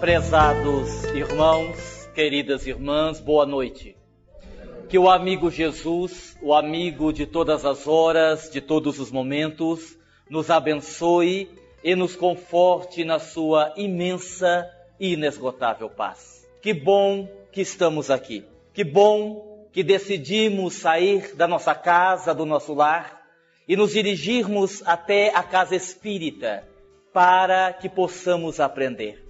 Prezados irmãos, queridas irmãs, boa noite. Que o amigo Jesus, o amigo de todas as horas, de todos os momentos, nos abençoe e nos conforte na sua imensa e inesgotável paz. Que bom que estamos aqui. Que bom que decidimos sair da nossa casa, do nosso lar e nos dirigirmos até a casa espírita para que possamos aprender.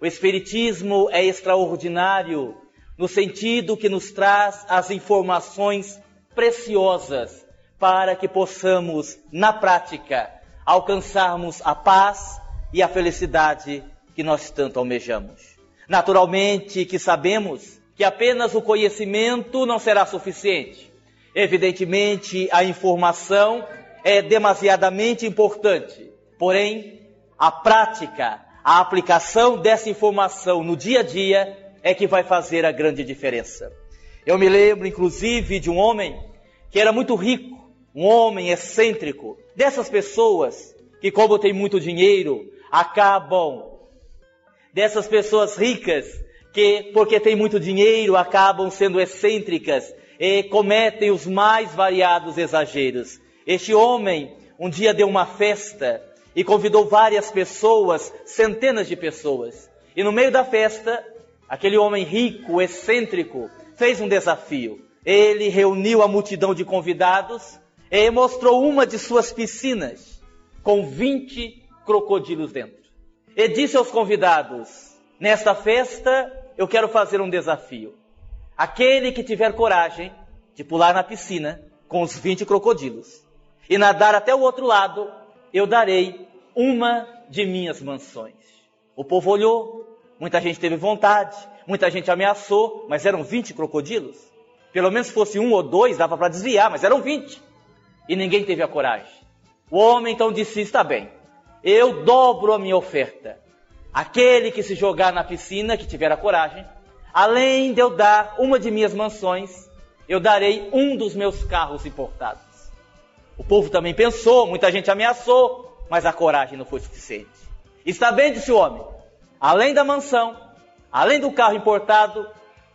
O Espiritismo é extraordinário no sentido que nos traz as informações preciosas para que possamos, na prática, alcançarmos a paz e a felicidade que nós tanto almejamos. Naturalmente que sabemos que apenas o conhecimento não será suficiente. Evidentemente, a informação é demasiadamente importante. Porém, a prática, a aplicação dessa informação no dia a dia é que vai fazer a grande diferença. Eu me lembro, inclusive, de um homem que era muito rico, um homem excêntrico, dessas pessoas que, como tem muito dinheiro, acabam, dessas pessoas ricas que, porque tem muito dinheiro, acabam sendo excêntricas e cometem os mais variados exageros. Este homem um dia deu uma festa e convidou várias pessoas, centenas de pessoas. E no meio da festa, aquele homem rico, excêntrico, fez um desafio. Ele reuniu a multidão de convidados e mostrou uma de suas piscinas com 20 crocodilos dentro. E disse aos convidados: Nesta festa eu quero fazer um desafio. Aquele que tiver coragem de pular na piscina com os 20 crocodilos e nadar até o outro lado, eu darei uma de minhas mansões. O povo olhou, muita gente teve vontade, muita gente ameaçou, mas eram 20 crocodilos. Pelo menos fosse um ou dois, dava para desviar, mas eram 20. E ninguém teve a coragem. O homem então disse: Está bem, eu dobro a minha oferta. Aquele que se jogar na piscina, que tiver a coragem, além de eu dar uma de minhas mansões, eu darei um dos meus carros importados. O povo também pensou, muita gente ameaçou, mas a coragem não foi suficiente. Está bem, disse o homem, além da mansão, além do carro importado,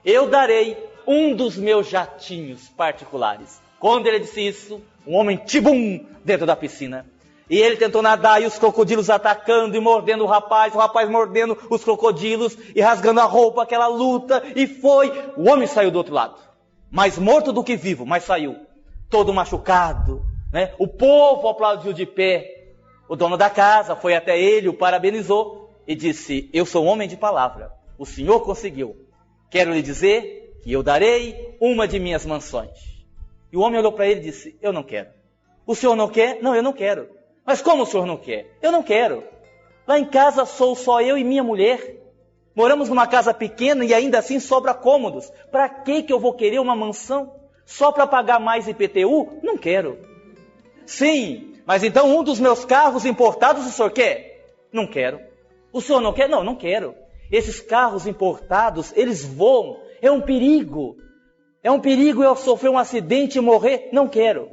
eu darei um dos meus jatinhos particulares. Quando ele disse isso, um homem tibum dentro da piscina. E ele tentou nadar e os crocodilos atacando e mordendo o rapaz, o rapaz mordendo os crocodilos e rasgando a roupa, aquela luta, e foi. O homem saiu do outro lado. Mais morto do que vivo, mas saiu. Todo machucado, né? O povo aplaudiu de pé. O dono da casa foi até ele, o parabenizou e disse: Eu sou homem de palavra. O senhor conseguiu. Quero lhe dizer que eu darei uma de minhas mansões. E o homem olhou para ele e disse: Eu não quero. O senhor não quer? Não, eu não quero. Mas como o senhor não quer? Eu não quero. Lá em casa sou só eu e minha mulher. Moramos numa casa pequena e ainda assim sobra cômodos. Para que que eu vou querer uma mansão? Só para pagar mais IPTU? Não quero. Sim, mas então um dos meus carros importados o senhor quer? Não quero. O senhor não quer? Não, não quero. Esses carros importados, eles voam. É um perigo. É um perigo eu sofrer um acidente e morrer? Não quero.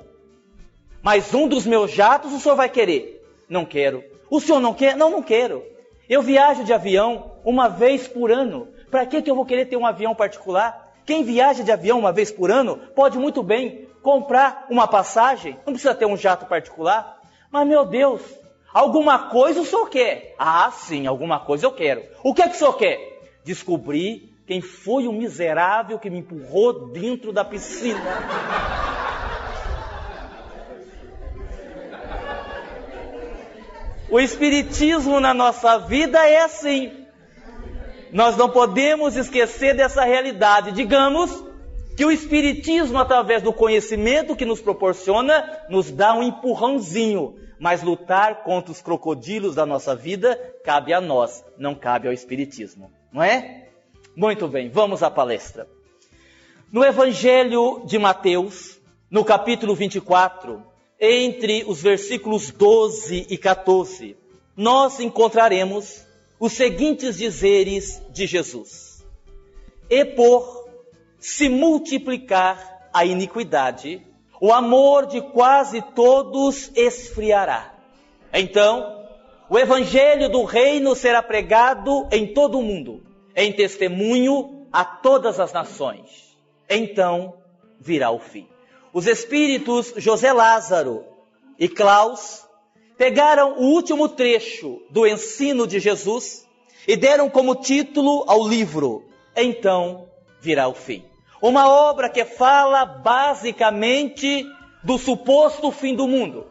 Mas um dos meus jatos o senhor vai querer? Não quero. O senhor não quer? Não, não quero. Eu viajo de avião uma vez por ano. Para que, que eu vou querer ter um avião particular? Quem viaja de avião uma vez por ano pode muito bem comprar uma passagem, não precisa ter um jato particular. Mas, meu Deus, alguma coisa o senhor quer? Ah, sim, alguma coisa eu quero. O que é que o senhor quer? Descobrir quem foi o miserável que me empurrou dentro da piscina. O Espiritismo na nossa vida é assim. Nós não podemos esquecer dessa realidade. Digamos que o Espiritismo, através do conhecimento que nos proporciona, nos dá um empurrãozinho. Mas lutar contra os crocodilos da nossa vida cabe a nós, não cabe ao Espiritismo. Não é? Muito bem, vamos à palestra. No Evangelho de Mateus, no capítulo 24, entre os versículos 12 e 14, nós encontraremos os seguintes dizeres de Jesus: E por se multiplicar a iniquidade, o amor de quase todos esfriará. Então, o evangelho do reino será pregado em todo o mundo, em testemunho a todas as nações. Então virá o fim. Os espíritos José Lázaro e Klaus pegaram o último trecho do ensino de Jesus e deram como título ao livro Então virá o fim. Uma obra que fala basicamente do suposto fim do mundo.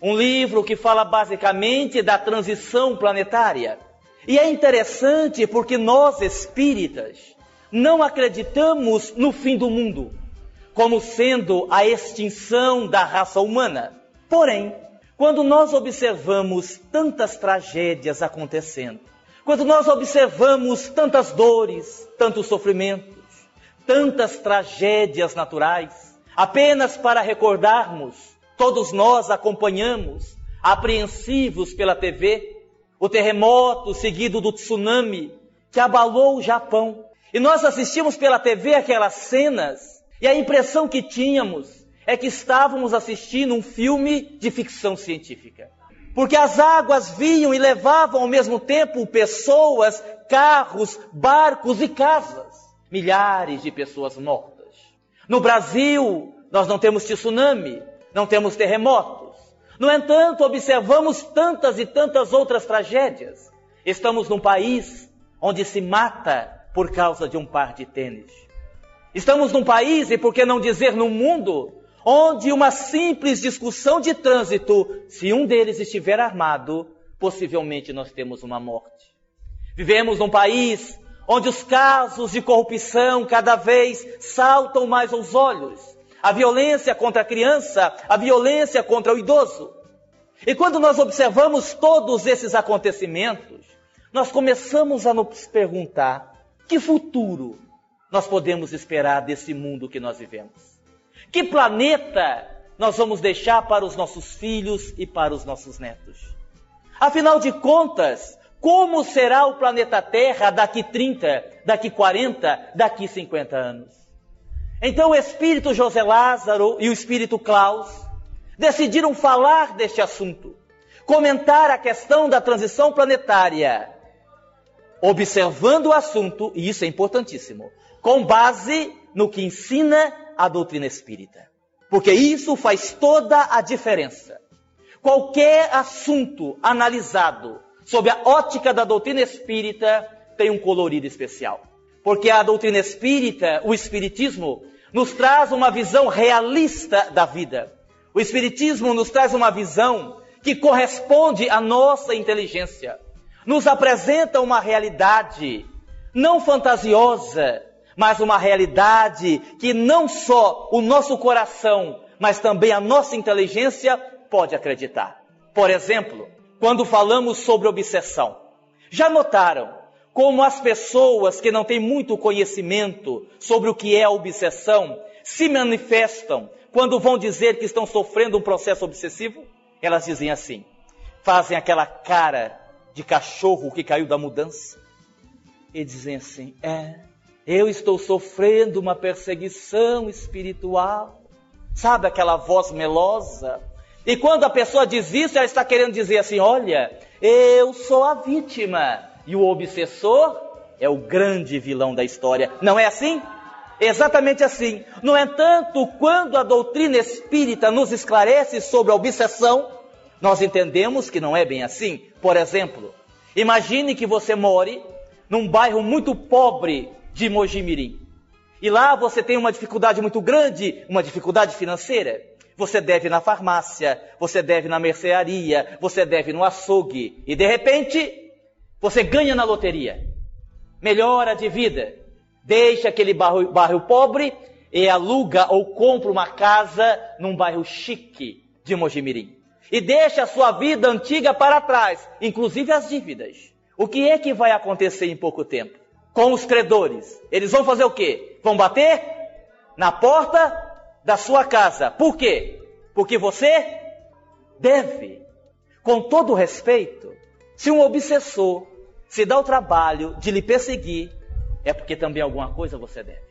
Um livro que fala basicamente da transição planetária. E é interessante porque nós espíritas não acreditamos no fim do mundo como sendo a extinção da raça humana. Porém, quando nós observamos tantas tragédias acontecendo, quando nós observamos tantas dores, tantos sofrimentos, tantas tragédias naturais, apenas para recordarmos, todos nós acompanhamos, apreensivos pela TV, o terremoto seguido do tsunami que abalou o Japão. E nós assistimos pela TV aquelas cenas, e a impressão que tínhamos é que estávamos assistindo um filme de ficção científica. Porque as águas vinham e levavam ao mesmo tempo pessoas, carros, barcos e casas. Milhares de pessoas mortas. No Brasil, nós não temos tsunami, não temos terremotos. No entanto, observamos tantas e tantas outras tragédias. Estamos num país onde se mata por causa de um par de tênis. Estamos num país, e por que não dizer num mundo, onde uma simples discussão de trânsito, se um deles estiver armado, possivelmente nós temos uma morte. Vivemos num país onde os casos de corrupção cada vez saltam mais aos olhos. A violência contra a criança, a violência contra o idoso. E quando nós observamos todos esses acontecimentos, nós começamos a nos perguntar: que futuro nós podemos esperar desse mundo que nós vivemos? Que planeta nós vamos deixar para os nossos filhos e para os nossos netos? Afinal de contas, como será o planeta Terra daqui 30, daqui 40, daqui 50 anos? Então o espírito José Lázaro e o espírito Klaus decidiram falar deste assunto, comentar a questão da transição planetária, observando o assunto, e isso é importantíssimo, com base no que ensina a doutrina espírita. Porque isso faz toda a diferença. Qualquer assunto analisado sob a ótica da doutrina espírita tem um colorido especial. Porque a doutrina espírita, o espiritismo, nos traz uma visão realista da vida. O espiritismo nos traz uma visão que corresponde à nossa inteligência. Nos apresenta uma realidade não fantasiosa, mas uma realidade que não só o nosso coração, mas também a nossa inteligência pode acreditar. Por exemplo, quando falamos sobre obsessão, já notaram como as pessoas que não têm muito conhecimento sobre o que é obsessão se manifestam quando vão dizer que estão sofrendo um processo obsessivo? Elas dizem assim, fazem aquela cara de cachorro que caiu da mudança e dizem assim: é, eu estou sofrendo uma perseguição espiritual. Sabe aquela voz melosa? E quando a pessoa diz isso, ela está querendo dizer assim: olha, eu sou a vítima e o obsessor é o grande vilão da história. Não é assim? Exatamente assim. No entanto, quando a doutrina espírita nos esclarece sobre a obsessão, nós entendemos que não é bem assim. Por exemplo, imagine que você more num bairro muito pobre de Mojimirim. E lá você tem uma dificuldade muito grande, uma dificuldade financeira. Você deve na farmácia, você deve na mercearia, você deve no açougue. E de repente, você ganha na loteria. Melhora de vida. Deixa aquele bairro, bairro pobre e aluga ou compra uma casa num bairro chique de Mojimirim. E deixa a sua vida antiga para trás, inclusive as dívidas. O que é que vai acontecer em pouco tempo? com os credores. Eles vão fazer o quê? Vão bater na porta da sua casa. Por quê? Porque você deve, com todo respeito, se um obsessor se dá o trabalho de lhe perseguir, é porque também alguma coisa você deve.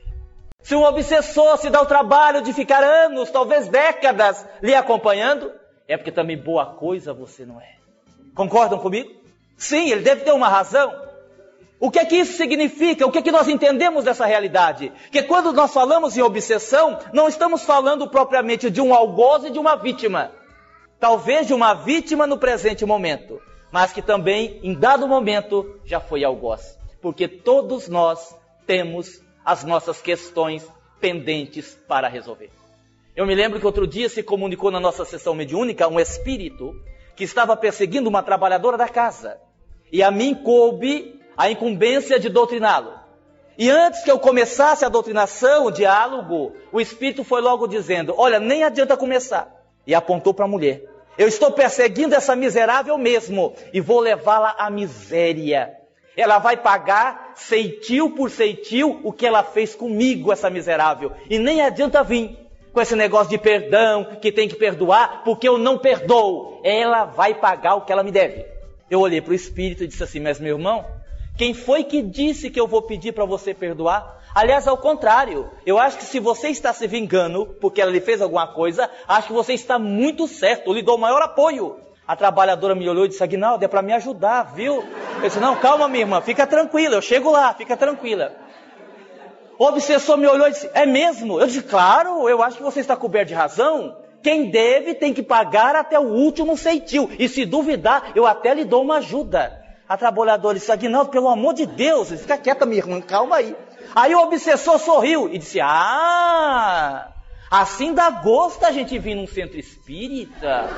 Se um obsessor se dá o trabalho de ficar anos, talvez décadas, lhe acompanhando, é porque também boa coisa você não é. Concordam comigo? Sim, ele deve ter uma razão. O que é que isso significa? O que é que nós entendemos dessa realidade? Que quando nós falamos em obsessão, não estamos falando propriamente de um algoz e de uma vítima. Talvez de uma vítima no presente momento, mas que também, em dado momento, já foi algoz. Porque todos nós temos as nossas questões pendentes para resolver. Eu me lembro que outro dia se comunicou na nossa sessão mediúnica um espírito que estava perseguindo uma trabalhadora da casa. E a mim coube a incumbência de doutriná-lo. E antes que eu começasse a doutrinação, o diálogo, o espírito foi logo dizendo: Olha, nem adianta começar. E apontou para a mulher: Eu estou perseguindo essa miserável mesmo e vou levá-la à miséria. Ela vai pagar ceitil por ceitil o que ela fez comigo, essa miserável. E nem adianta vir com esse negócio de perdão, que tem que perdoar, porque eu não perdoo. Ela vai pagar o que ela me deve. Eu olhei para o espírito e disse assim: Mas meu irmão, quem foi que disse que eu vou pedir para você perdoar? Aliás, ao contrário, eu acho que se você está se vingando porque ela lhe fez alguma coisa, acho que você está muito certo, eu lhe dou o maior apoio. A trabalhadora me olhou e disse: Aguinaldo, é para me ajudar, viu? Eu disse: Não, calma, minha irmã, fica tranquila, eu chego lá, fica tranquila. O obsessor me olhou e disse: É mesmo? Eu disse: Claro, eu acho que você está coberto de razão. Quem deve tem que pagar até o último ceitil. E se duvidar, eu até lhe dou uma ajuda. A trabalhadora disse: Aguinaldo, pelo amor de Deus, fica quieta, minha irmã, calma aí. Aí o obsessor sorriu e disse: Ah, assim dá gosto a gente vir num centro espírita.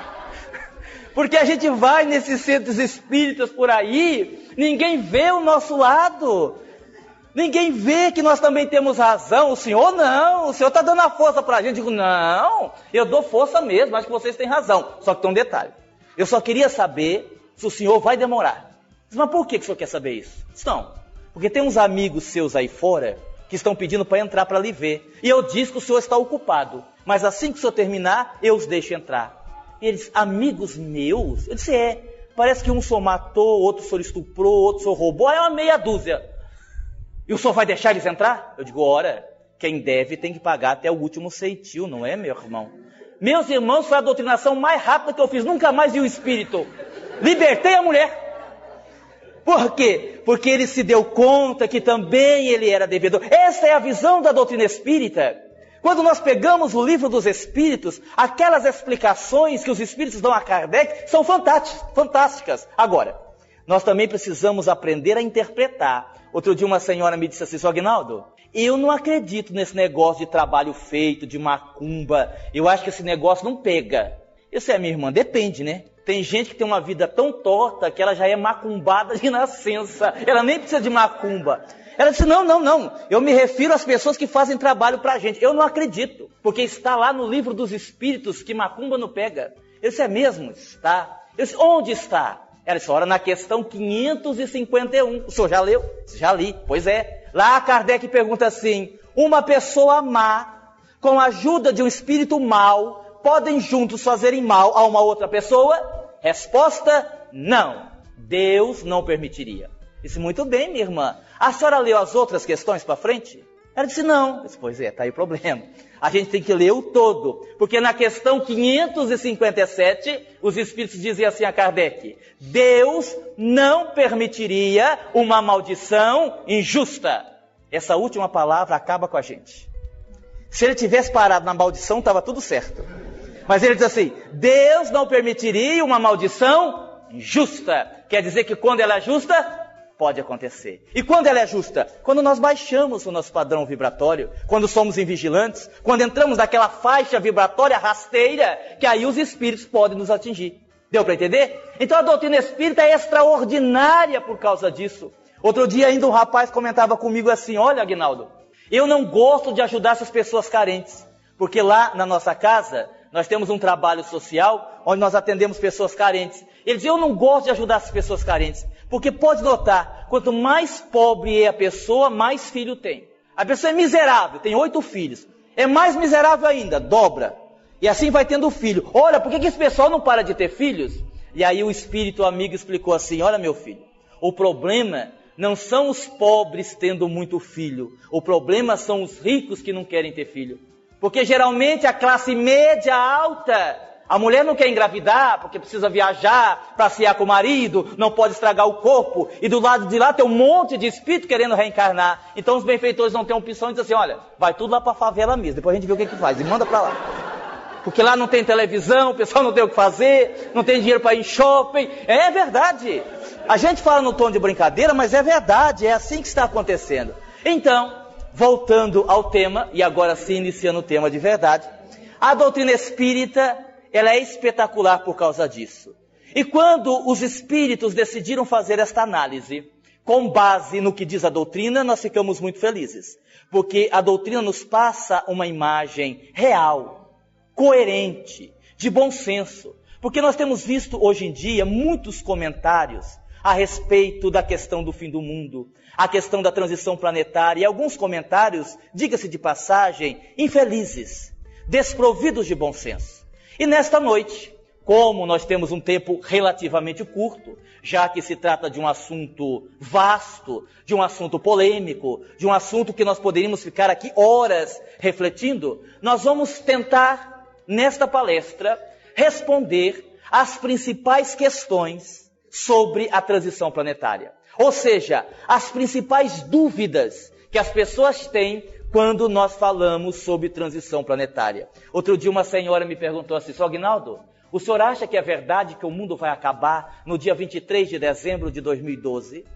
Porque a gente vai nesses centros espíritas por aí, ninguém vê o nosso lado. Ninguém vê que nós também temos razão. O senhor não, o senhor está dando a força para a gente. Eu digo, não, eu dou força mesmo, acho que vocês têm razão. Só que tem um detalhe. Eu só queria saber se o senhor vai demorar. Mas por que, o senhor quer saber isso? Não, porque tem uns amigos seus aí fora que estão pedindo para entrar para lhe ver. E eu disse que o senhor está ocupado. Mas assim que o senhor terminar, eu os deixo entrar. E eles, amigos meus? Eu disse, é. Parece que um só matou, outro só estuprou, outro só roubou. É uma meia dúzia. E o senhor vai deixar eles entrar? Eu digo, ora, quem deve tem que pagar até o último ceitil, não é, meu irmão? Meus irmãos, foi a doutrinação mais rápida que eu fiz, nunca mais vi o espírito. Libertei a mulher. Por quê? Porque ele se deu conta que também ele era devedor. Essa é a visão da doutrina espírita. Quando nós pegamos o livro dos Espíritos, aquelas explicações que os Espíritos dão a Kardec são fantásticas. Agora, nós também precisamos aprender a interpretar. Outro dia uma senhora me disse assim, Agnaldo, eu não acredito nesse negócio de trabalho feito, de macumba. Eu acho que esse negócio não pega. Eu sei, minha irmã, depende, né? Tem gente que tem uma vida tão torta que ela já é macumbada de nascença. Ela nem precisa de macumba. Ela disse: Não, não, não. Eu me refiro às pessoas que fazem trabalho para a gente. Eu não acredito, porque está lá no livro dos Espíritos que macumba não pega. Disse: É mesmo? Está. Eu disse: Onde está? Ela disse, ora, na questão 551. O senhor já leu? Já li. Pois é. Lá Kardec pergunta assim: uma pessoa má, com a ajuda de um espírito mau, podem juntos fazerem mal a uma outra pessoa? Resposta: não. Deus não permitiria. Disse, muito bem, minha irmã. A senhora leu as outras questões para frente? Ela disse, não. Disse, pois é, está aí o problema. A gente tem que ler o todo. Porque na questão 557, os espíritos dizem assim a Kardec: Deus não permitiria uma maldição injusta. Essa última palavra acaba com a gente. Se ele tivesse parado na maldição, estava tudo certo. Mas ele diz assim: Deus não permitiria uma maldição injusta. Quer dizer que quando ela é justa, pode acontecer. E quando ela é justa? Quando nós baixamos o nosso padrão vibratório, quando somos invigilantes, quando entramos naquela faixa vibratória rasteira, que aí os espíritos podem nos atingir. Deu para entender? Então a doutrina espírita é extraordinária por causa disso. Outro dia ainda um rapaz comentava comigo assim: Olha, Aguinaldo, eu não gosto de ajudar essas pessoas carentes, porque lá na nossa casa nós temos um trabalho social onde nós atendemos pessoas carentes. Ele diz: Eu não gosto de ajudar essas pessoas carentes. Porque pode notar, quanto mais pobre é a pessoa, mais filho tem. A pessoa é miserável, tem oito filhos. É mais miserável ainda, dobra. E assim vai tendo filho. Olha, por que, que esse pessoal não para de ter filhos? E aí o espírito amigo explicou assim: Olha, meu filho, o problema não são os pobres tendo muito filho. O problema são os ricos que não querem ter filho. Porque geralmente a classe média alta A mulher não quer engravidar porque precisa viajar, passear com o marido, não pode estragar o corpo. E do lado de lá tem um monte de espírito querendo reencarnar. Então os benfeitores não têm opção e dizem assim: olha, vai tudo lá para a favela mesmo, depois a gente vê o que, que faz e manda para lá. Porque lá não tem televisão, o pessoal não tem o que fazer, não tem dinheiro para ir em shopping. É verdade. A gente fala no tom de brincadeira, mas é verdade, é assim que está acontecendo. Então, voltando ao tema, e agora sim iniciando o tema de verdade, a doutrina espírita, ela é espetacular por causa disso. E quando os espíritos decidiram fazer esta análise, com base no que diz a doutrina, nós ficamos muito felizes. Porque a doutrina nos passa uma imagem real, coerente, de bom senso. Porque nós temos visto hoje em dia muitos comentários a respeito da questão do fim do mundo, a questão da transição planetária e alguns comentários, diga-se de passagem, infelizes, desprovidos de bom senso. E nesta noite, como nós temos um tempo relativamente curto, já que se trata de um assunto vasto, de um assunto polêmico, de um assunto que nós poderíamos ficar aqui horas refletindo, nós vamos tentar, nesta palestra, responder às principais questões sobre a transição planetária. Ou seja, as principais dúvidas que as pessoas têm quando nós falamos sobre transição planetária. Outro dia uma senhora me perguntou assim, só Aguinaldo, o senhor acha que é verdade que o mundo vai acabar no dia 23 de dezembro de 2012?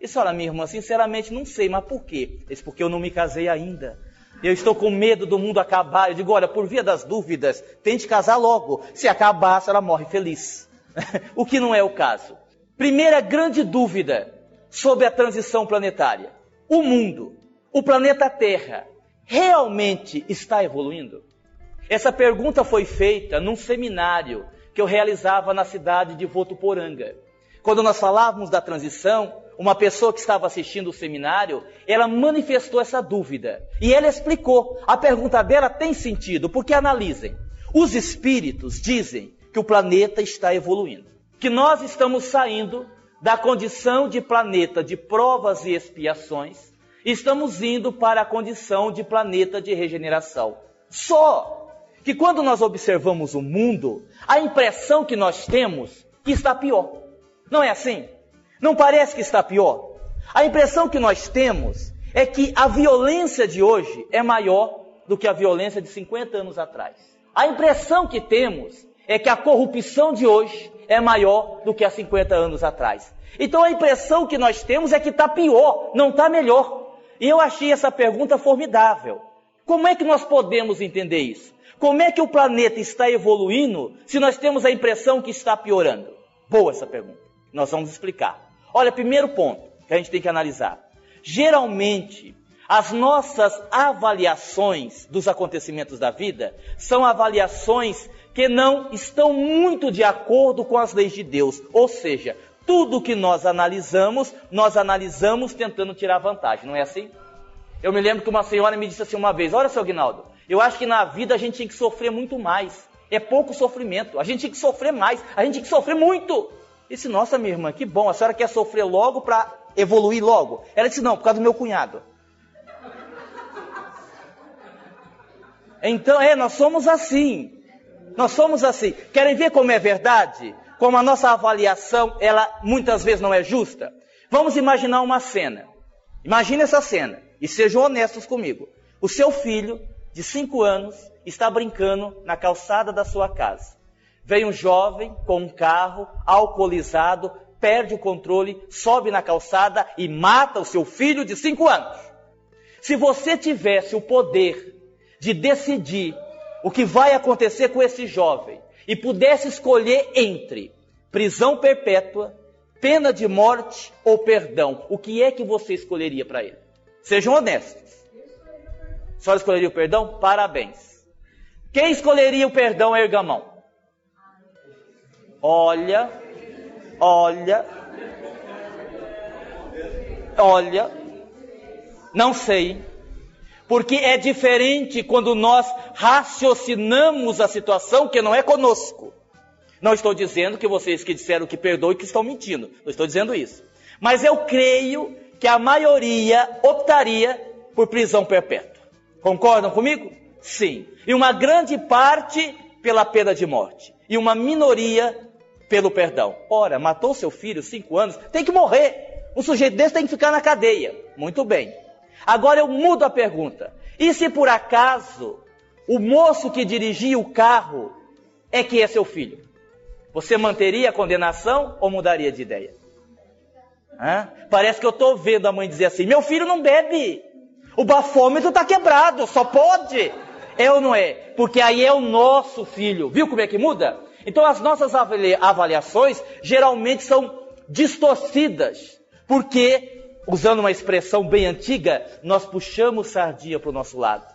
E senhora, minha irmã, sinceramente não sei, mas por quê? Isso porque eu não me casei ainda. Eu estou com medo do mundo acabar. Eu digo, olha, por via das dúvidas, tente casar logo. Se acabar, a senhora morre feliz. o que não é o caso. Primeira grande dúvida sobre a transição planetária: o mundo, o planeta Terra, realmente está evoluindo? Essa pergunta foi feita num seminário que eu realizava na cidade de Votuporanga. Quando nós falávamos da transição, uma pessoa que estava assistindo o seminário, ela manifestou essa dúvida. E ela explicou. A pergunta dela tem sentido, porque analisem. Os espíritos dizem que o planeta está evoluindo que nós estamos saindo da condição de planeta de provas e expiações, estamos indo para a condição de planeta de regeneração. Só que quando nós observamos o mundo, a impressão que nós temos que está pior. Não é assim? Não parece que está pior? A impressão que nós temos é que a violência de hoje é maior do que a violência de 50 anos atrás. A impressão que temos é que a corrupção de hoje é maior do que há 50 anos atrás. Então a impressão que nós temos é que está pior, não está melhor. E eu achei essa pergunta formidável. Como é que nós podemos entender isso? Como é que o planeta está evoluindo se nós temos a impressão que está piorando? Boa essa pergunta. Nós vamos explicar. Olha, primeiro ponto que a gente tem que analisar. Geralmente, as nossas avaliações dos acontecimentos da vida são avaliações que não estão muito de acordo com as leis de Deus. Ou seja, tudo que nós analisamos, nós analisamos tentando tirar vantagem, não é assim? Eu me lembro que uma senhora me disse assim uma vez: Olha, seu Aguinaldo, eu acho que na vida a gente tem que sofrer muito mais. É pouco sofrimento. A gente tem que sofrer mais. A gente tem que sofrer muito. Eu disse: Nossa, minha irmã, que bom. A senhora quer sofrer logo para evoluir logo? Ela disse: Não, por causa do meu cunhado. Então, é, nós somos assim. Nós somos assim. Querem ver como é verdade? Como a nossa avaliação, ela muitas vezes não é justa? Vamos imaginar uma cena. Imagine essa cena e sejam honestos comigo. O seu filho, de 5 anos, está brincando na calçada da sua casa. Vem um jovem com um carro, alcoolizado, perde o controle, sobe na calçada e mata o seu filho de 5 anos. Se você tivesse o poder de decidir o que vai acontecer com esse jovem e pudesse escolher entre prisão perpétua, pena de morte ou perdão, o que é que você escolheria para ele? Sejam honestos. Só escolheria o perdão? Parabéns. Quem escolheria o perdão, erga a mão. Olha, olha, olha, não sei. Porque é diferente quando nós raciocinamos a situação que não é conosco. Não estou dizendo que vocês que disseram que perdoem que estão mentindo. Não estou dizendo isso. Mas eu creio que a maioria optaria por prisão perpétua. Concordam comigo? Sim. E uma grande parte pela pena de morte e uma minoria pelo perdão. Ora, matou seu filho, cinco anos, tem que morrer. Um sujeito desse tem que ficar na cadeia. Muito bem. Agora eu mudo a pergunta. E se por acaso o moço que dirigia o carro é que é seu filho? Você manteria a condenação ou mudaria de ideia? Hã? Parece que eu estou vendo a mãe dizer assim: meu filho não bebe. O bafômetro está quebrado, só pode. É ou não é? Porque aí é o nosso filho. Viu como é que muda? Então as nossas avaliações geralmente são distorcidas. Porque, usando uma expressão bem antiga, nós puxamos sardinha para o nosso lado.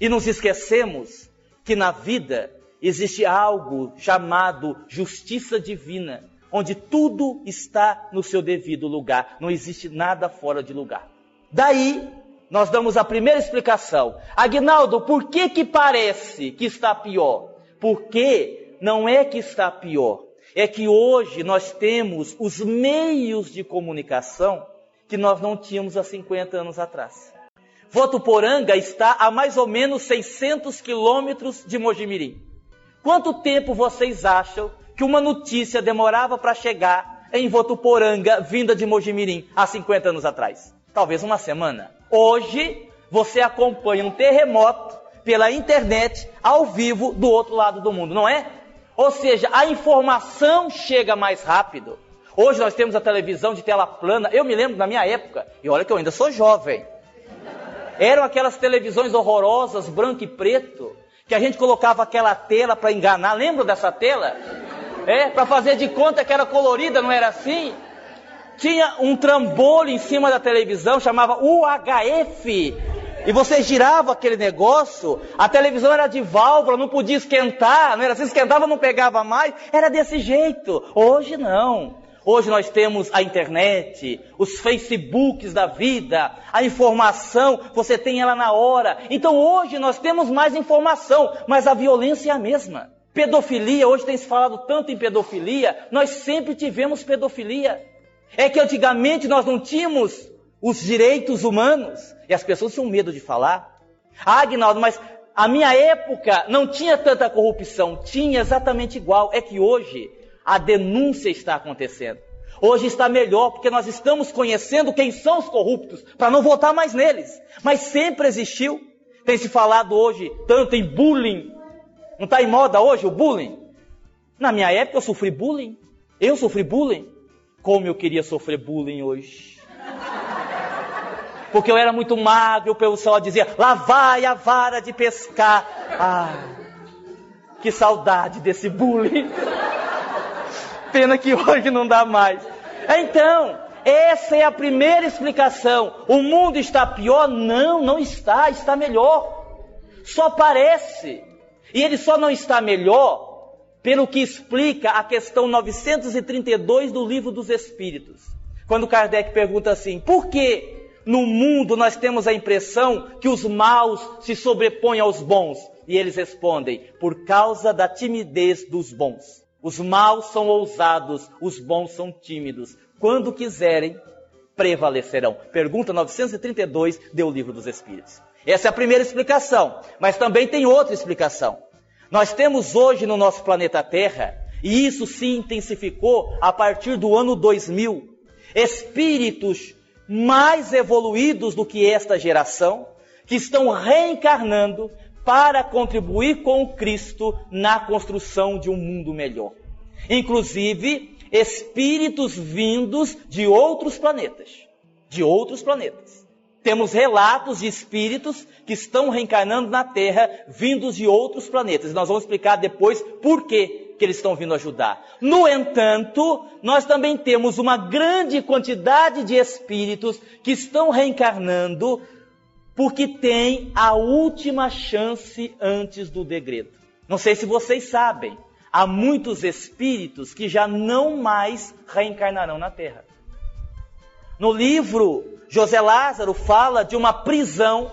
E nos esquecemos que na vida existe algo chamado justiça divina, onde tudo está no seu devido lugar, não existe nada fora de lugar. Daí nós damos a primeira explicação. Agnaldo, por que que parece que está pior? Porque não é que está pior, é que hoje nós temos os meios de comunicação que nós não tínhamos há 50 anos atrás. Votuporanga está a mais ou menos 600 quilômetros de Mojimirim. Quanto tempo vocês acham que uma notícia demorava para chegar em Votuporanga, vinda de Mojimirim, há 50 anos atrás? Talvez uma semana. Hoje, você acompanha um terremoto pela internet, ao vivo, do outro lado do mundo, não é? Ou seja, a informação chega mais rápido. Hoje nós temos a televisão de tela plana. Eu me lembro na minha época, e olha que eu ainda sou jovem. Eram aquelas televisões horrorosas, branco e preto, que a gente colocava aquela tela para enganar. Lembra dessa tela? É, para fazer de conta que era colorida, não era assim? tinha um trambolho em cima da televisão, chamava UHF. E você girava aquele negócio, a televisão era de válvula, não podia esquentar, não era assim, esquentava, não pegava mais, era desse jeito. Hoje não. Hoje nós temos a internet, os Facebooks da vida, a informação, você tem ela na hora. Então hoje nós temos mais informação, mas a violência é a mesma. Pedofilia, hoje tem se falado tanto em pedofilia, nós sempre tivemos pedofilia. É que antigamente nós não tínhamos os direitos humanos e as pessoas tinham medo de falar. Ah, Agnaldo, mas a minha época não tinha tanta corrupção, tinha exatamente igual. É que hoje a denúncia está acontecendo. Hoje está melhor porque nós estamos conhecendo quem são os corruptos para não votar mais neles. Mas sempre existiu. Tem se falado hoje tanto em bullying. Não está em moda hoje o bullying? Na minha época eu sofri bullying. Eu sofri bullying. Como eu queria sofrer bullying hoje. Porque eu era muito magro, o pessoal dizia, lá vai a vara de pescar. Ah, que saudade desse bullying. Pena que hoje não dá mais. Então, essa é a primeira explicação. O mundo está pior? Não, não está, está melhor. Só parece. E ele só não está melhor pelo que explica a questão 932 do Livro dos Espíritos. Quando Kardec pergunta assim: por que no mundo nós temos a impressão que os maus se sobrepõem aos bons? E eles respondem: por causa da timidez dos bons. Os maus são ousados, os bons são tímidos. Quando quiserem, prevalecerão. Pergunta 932 do Livro dos Espíritos. Essa é a primeira explicação, mas também tem outra explicação. Nós temos hoje no nosso planeta Terra, e isso se intensificou a partir do ano 2000, espíritos mais evoluídos do que esta geração, que estão reencarnando para contribuir com Cristo na construção de um mundo melhor. Inclusive, espíritos vindos de outros planetas. De outros planetas. Temos relatos de espíritos que estão reencarnando na Terra, vindos de outros planetas. Nós vamos explicar depois por que, que eles estão vindo ajudar. No entanto, nós também temos uma grande quantidade de espíritos que estão reencarnando porque têm a última chance antes do degredo. Não sei se vocês sabem, há muitos espíritos que já não mais reencarnarão na Terra. No livro, José Lázaro fala de uma prisão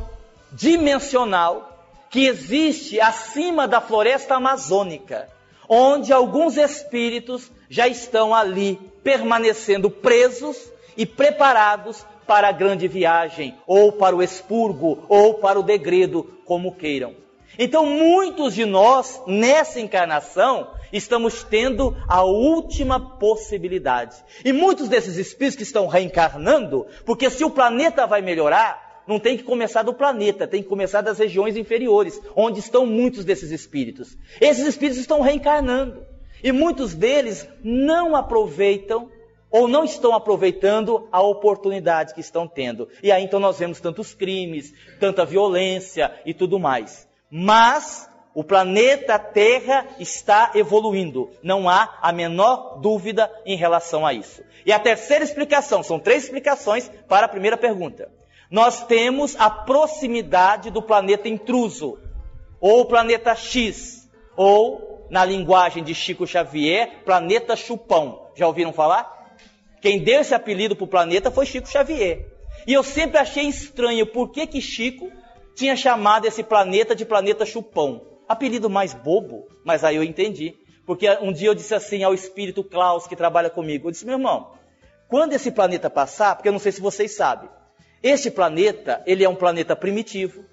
dimensional que existe acima da floresta amazônica, onde alguns espíritos já estão ali permanecendo presos e preparados para a grande viagem, ou para o expurgo, ou para o degredo, como queiram. Então, muitos de nós, nessa encarnação, estamos tendo a última possibilidade. E muitos desses espíritos que estão reencarnando, porque se o planeta vai melhorar, não tem que começar do planeta, tem que começar das regiões inferiores, onde estão muitos desses espíritos. Esses espíritos estão reencarnando. E muitos deles não aproveitam ou não estão aproveitando a oportunidade que estão tendo. E aí então nós vemos tantos crimes, tanta violência e tudo mais. Mas o planeta Terra está evoluindo. Não há a menor dúvida em relação a isso. E a terceira explicação, são três explicações para a primeira pergunta. Nós temos a proximidade do planeta intruso, ou planeta X, ou, na linguagem de Chico Xavier, planeta chupão. Já ouviram falar? Quem deu esse apelido para o planeta foi Chico Xavier. E eu sempre achei estranho por que, que Chico tinha chamado esse planeta de planeta chupão. Apelido mais bobo, mas aí eu entendi. Porque um dia eu disse assim ao espírito Klaus que trabalha comigo, eu disse, meu irmão, quando esse planeta passar, porque eu não sei se vocês sabem, este planeta, ele é um planeta primitivo,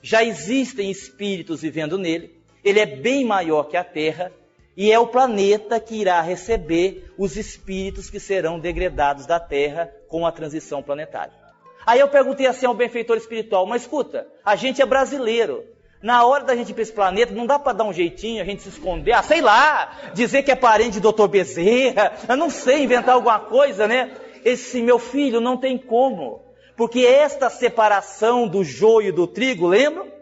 já existem espíritos vivendo nele, ele é bem maior que a Terra, e é o planeta que irá receber os espíritos que serão degradados da Terra com a transição planetária. Aí eu perguntei assim ao benfeitor espiritual, mas escuta, a gente é brasileiro. Na hora da gente ir para esse planeta, não dá para dar um jeitinho, a gente se esconder, ah, sei lá, dizer que é parente de Dr. Bezerra, eu não sei, inventar alguma coisa, né? Esse meu filho não tem como. Porque esta separação do joio e do trigo, lembram?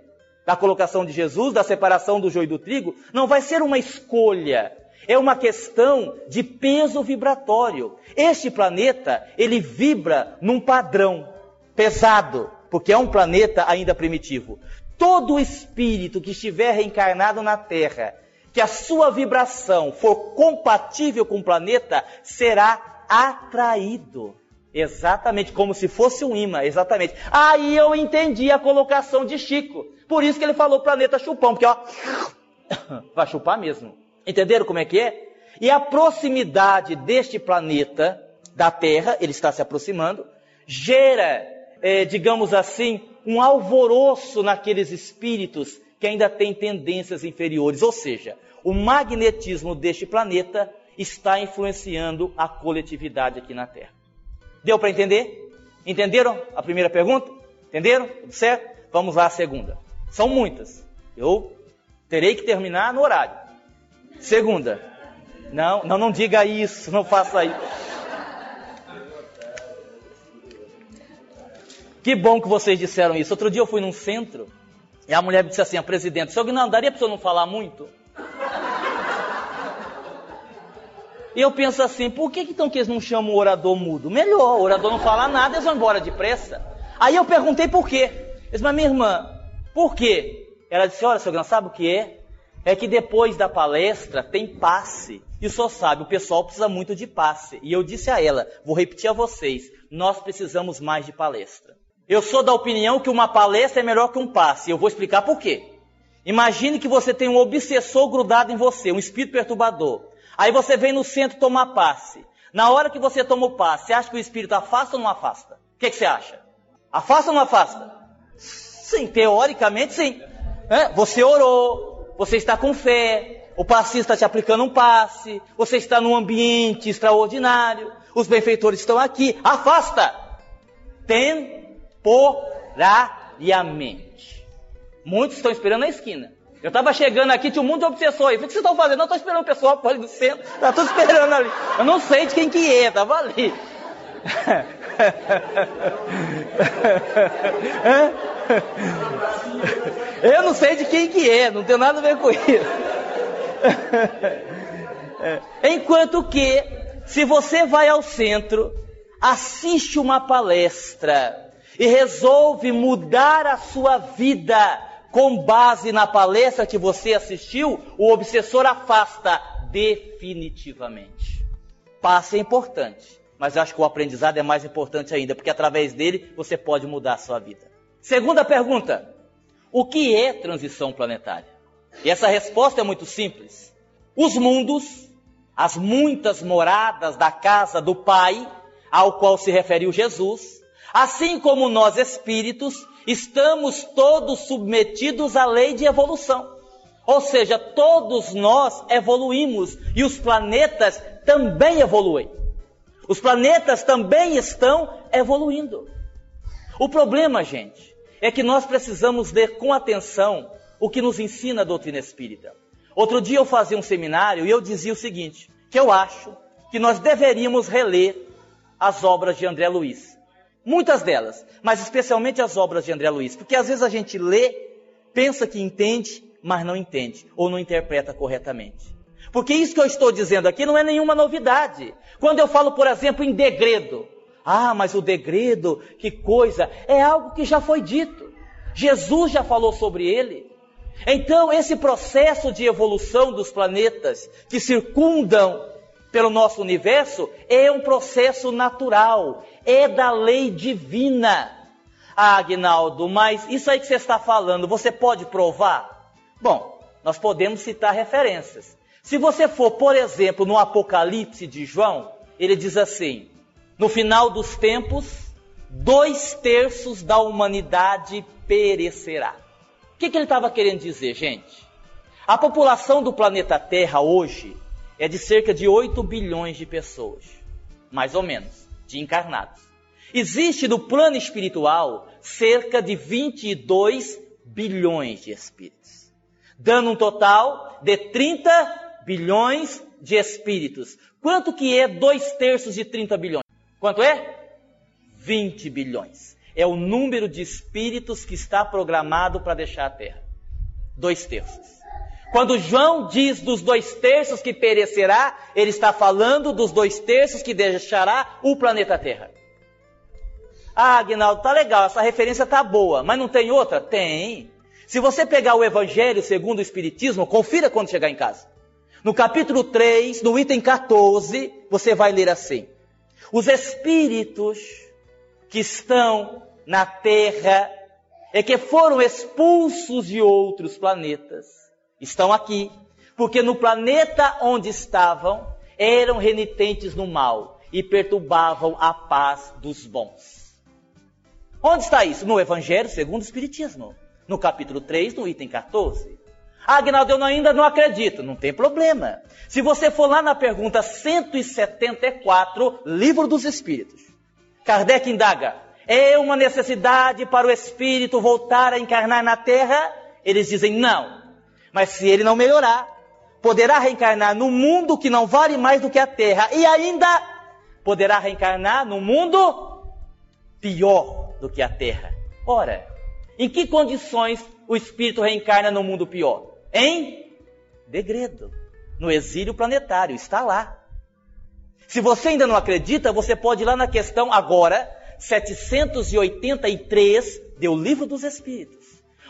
Da colocação de Jesus, da separação do joio do trigo, não vai ser uma escolha, é uma questão de peso vibratório. Este planeta, ele vibra num padrão pesado, porque é um planeta ainda primitivo. Todo espírito que estiver reencarnado na Terra, que a sua vibração for compatível com o planeta, será atraído. Exatamente, como se fosse um imã, exatamente. Aí eu entendi a colocação de Chico. Por isso que ele falou planeta chupão, porque ó, vai chupar mesmo. Entenderam como é que é? E a proximidade deste planeta da Terra, ele está se aproximando, gera, é, digamos assim, um alvoroço naqueles espíritos que ainda têm tendências inferiores. Ou seja, o magnetismo deste planeta está influenciando a coletividade aqui na Terra. Deu para entender? Entenderam a primeira pergunta? Entenderam? Tudo certo? Vamos lá a segunda. São muitas. Eu terei que terminar no horário. Segunda. Não, não, não diga isso, não faça isso. Que bom que vocês disseram isso. Outro dia eu fui num centro e a mulher disse assim, a presidente, seu Guinaldo, daria para o senhor não falar muito? E eu penso assim, por que então que eles não chamam o orador mudo? Melhor, o orador não fala nada, eles vão embora depressa. Aí eu perguntei por quê. Eles mas minha irmã, por quê? Ela disse, olha, seu grão, sabe o que é? É que depois da palestra tem passe. E senhor sabe, o pessoal precisa muito de passe. E eu disse a ela, vou repetir a vocês, nós precisamos mais de palestra. Eu sou da opinião que uma palestra é melhor que um passe. E eu vou explicar por quê. Imagine que você tem um obsessor grudado em você, um espírito perturbador. Aí você vem no centro tomar passe. Na hora que você toma o passe, você acha que o espírito afasta ou não afasta? O que, que você acha? Afasta ou não afasta? Sim, teoricamente sim. É? Você orou, você está com fé, o passista está te aplicando um passe, você está num ambiente extraordinário, os benfeitores estão aqui. Afasta! Temporariamente. Muitos estão esperando na esquina. Eu estava chegando aqui, tinha um monte de obsessores. O que vocês estão fazendo? Não, estou esperando o pessoal ali do centro. Está tudo esperando ali. Eu não sei de quem que é, estava ali. Eu não sei de quem que é, não tem nada a ver com isso. Enquanto que, se você vai ao centro, assiste uma palestra e resolve mudar a sua vida com base na palestra que você assistiu, o obsessor afasta definitivamente. Passe é importante, mas eu acho que o aprendizado é mais importante ainda, porque através dele você pode mudar a sua vida. Segunda pergunta: o que é transição planetária? E essa resposta é muito simples. Os mundos, as muitas moradas da casa do Pai, ao qual se referiu Jesus, Assim como nós espíritos, estamos todos submetidos à lei de evolução. Ou seja, todos nós evoluímos e os planetas também evoluem. Os planetas também estão evoluindo. O problema, gente, é que nós precisamos ler com atenção o que nos ensina a doutrina espírita. Outro dia eu fazia um seminário e eu dizia o seguinte: que eu acho que nós deveríamos reler as obras de André Luiz. Muitas delas, mas especialmente as obras de André Luiz, porque às vezes a gente lê, pensa que entende, mas não entende ou não interpreta corretamente. Porque isso que eu estou dizendo aqui não é nenhuma novidade. Quando eu falo, por exemplo, em degredo, ah, mas o degredo, que coisa, é algo que já foi dito. Jesus já falou sobre ele. Então, esse processo de evolução dos planetas que circundam pelo nosso universo é um processo natural, é da lei divina. Ah, Agnaldo, mas isso aí que você está falando, você pode provar? Bom, nós podemos citar referências. Se você for, por exemplo, no Apocalipse de João, ele diz assim: no final dos tempos, dois terços da humanidade perecerá. O que, que ele estava querendo dizer, gente? A população do planeta Terra hoje é de cerca de 8 bilhões de pessoas, mais ou menos, de encarnados. Existe no plano espiritual cerca de 22 bilhões de espíritos, dando um total de 30 bilhões de espíritos. Quanto que é dois terços de 30 bilhões? Quanto é? 20 bilhões. É o número de espíritos que está programado para deixar a Terra. Dois terços. Quando João diz dos dois terços que perecerá, ele está falando dos dois terços que deixará o planeta Terra. Ah, Agnaldo, tá legal, essa referência tá boa, mas não tem outra? Tem. Se você pegar o Evangelho segundo o Espiritismo, confira quando chegar em casa. No capítulo 3, no item 14, você vai ler assim: Os espíritos que estão na terra e que foram expulsos de outros planetas estão aqui, porque no planeta onde estavam eram renitentes no mal e perturbavam a paz dos bons. Onde está isso? No Evangelho segundo o Espiritismo, no capítulo 3, no item 14. Ah, Agnaldo, eu ainda não acredito. Não tem problema. Se você for lá na pergunta 174, Livro dos Espíritos, Kardec indaga: é uma necessidade para o espírito voltar a encarnar na Terra? Eles dizem não. Mas se ele não melhorar, poderá reencarnar no mundo que não vale mais do que a terra e ainda poderá reencarnar no mundo pior do que a terra. Ora, em que condições o espírito reencarna no mundo pior? Em degredo, no exílio planetário, está lá. Se você ainda não acredita, você pode ir lá na questão agora 783 do Livro dos Espíritos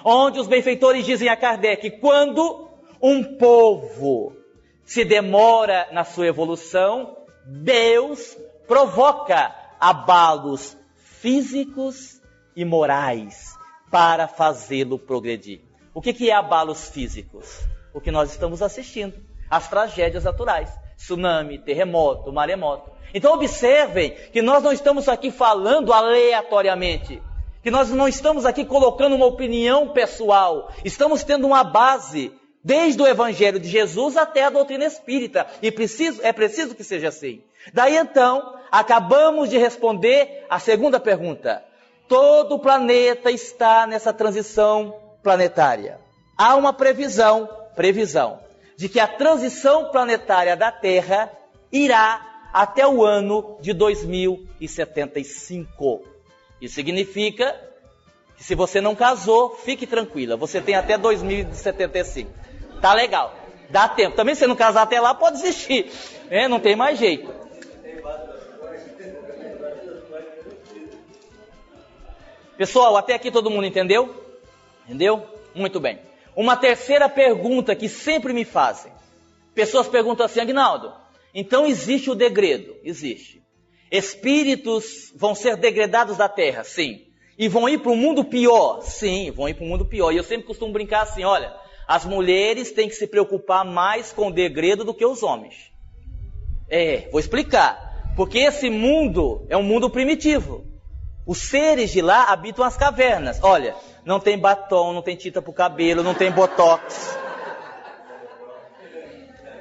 onde os benfeitores dizem a Kardec: quando um povo se demora na sua evolução, Deus provoca abalos físicos e morais para fazê-lo progredir. O que, que é abalos físicos? O que nós estamos assistindo, as tragédias naturais, tsunami, terremoto, maremoto. Então observem que nós não estamos aqui falando aleatoriamente que nós não estamos aqui colocando uma opinião pessoal, estamos tendo uma base desde o Evangelho de Jesus até a doutrina espírita, e preciso, é preciso que seja assim. Daí então, acabamos de responder a segunda pergunta. Todo o planeta está nessa transição planetária. Há uma previsão, previsão, de que a transição planetária da Terra irá até o ano de 2075. Isso significa que se você não casou, fique tranquila. Você tem até 2075. Tá legal. Dá tempo. Também se não casar até lá, pode desistir. É, não tem mais jeito. Pessoal, até aqui todo mundo entendeu? Entendeu? Muito bem. Uma terceira pergunta que sempre me fazem. Pessoas perguntam assim, Agnaldo, então existe o degredo? Existe. Espíritos vão ser degradados da terra, sim. E vão ir para um mundo pior, sim, vão ir para um mundo pior. E eu sempre costumo brincar assim: olha, as mulheres têm que se preocupar mais com o degredo do que os homens. É, vou explicar. Porque esse mundo é um mundo primitivo. Os seres de lá habitam as cavernas. Olha, não tem batom, não tem tinta para o cabelo, não tem botox.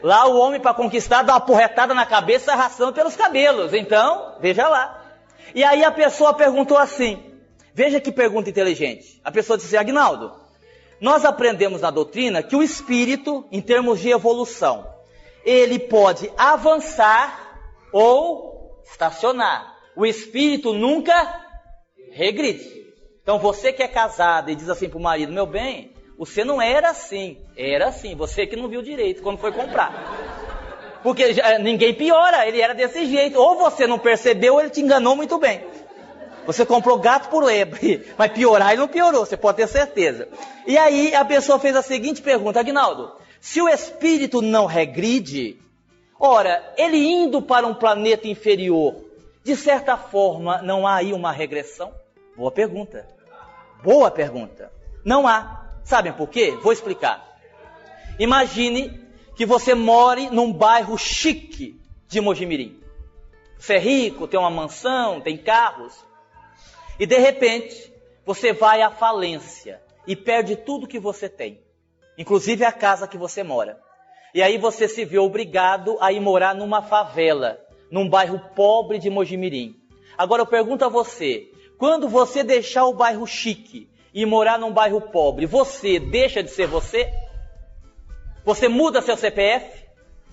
Lá o homem para conquistar dá uma porretada na cabeça arrastando pelos cabelos. Então, veja lá. E aí a pessoa perguntou assim: veja que pergunta inteligente. A pessoa disse: Agnaldo, nós aprendemos na doutrina que o espírito, em termos de evolução, ele pode avançar ou estacionar. O espírito nunca regride. Então você que é casado e diz assim para o marido: meu bem, você não era assim. Era assim. Você que não viu direito quando foi comprar. Porque já, ninguém piora, ele era desse jeito. Ou você não percebeu, ou ele te enganou muito bem. Você comprou gato por lebre, mas piorar ele não piorou, você pode ter certeza. E aí a pessoa fez a seguinte pergunta, Agnaldo, se o espírito não regride, ora, ele indo para um planeta inferior, de certa forma, não há aí uma regressão? Boa pergunta. Boa pergunta. Não há. Sabem por quê? Vou explicar. Imagine que você more num bairro chique de Mojimirim. Você é rico, tem uma mansão, tem carros. E de repente, você vai à falência e perde tudo que você tem, inclusive a casa que você mora. E aí você se vê obrigado a ir morar numa favela, num bairro pobre de Mojimirim. Agora eu pergunto a você, quando você deixar o bairro chique e morar num bairro pobre, você deixa de ser você? Você muda seu CPF?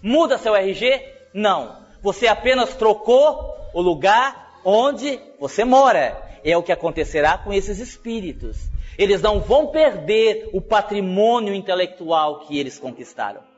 Muda seu RG? Não. Você apenas trocou o lugar onde você mora. É o que acontecerá com esses espíritos. Eles não vão perder o patrimônio intelectual que eles conquistaram.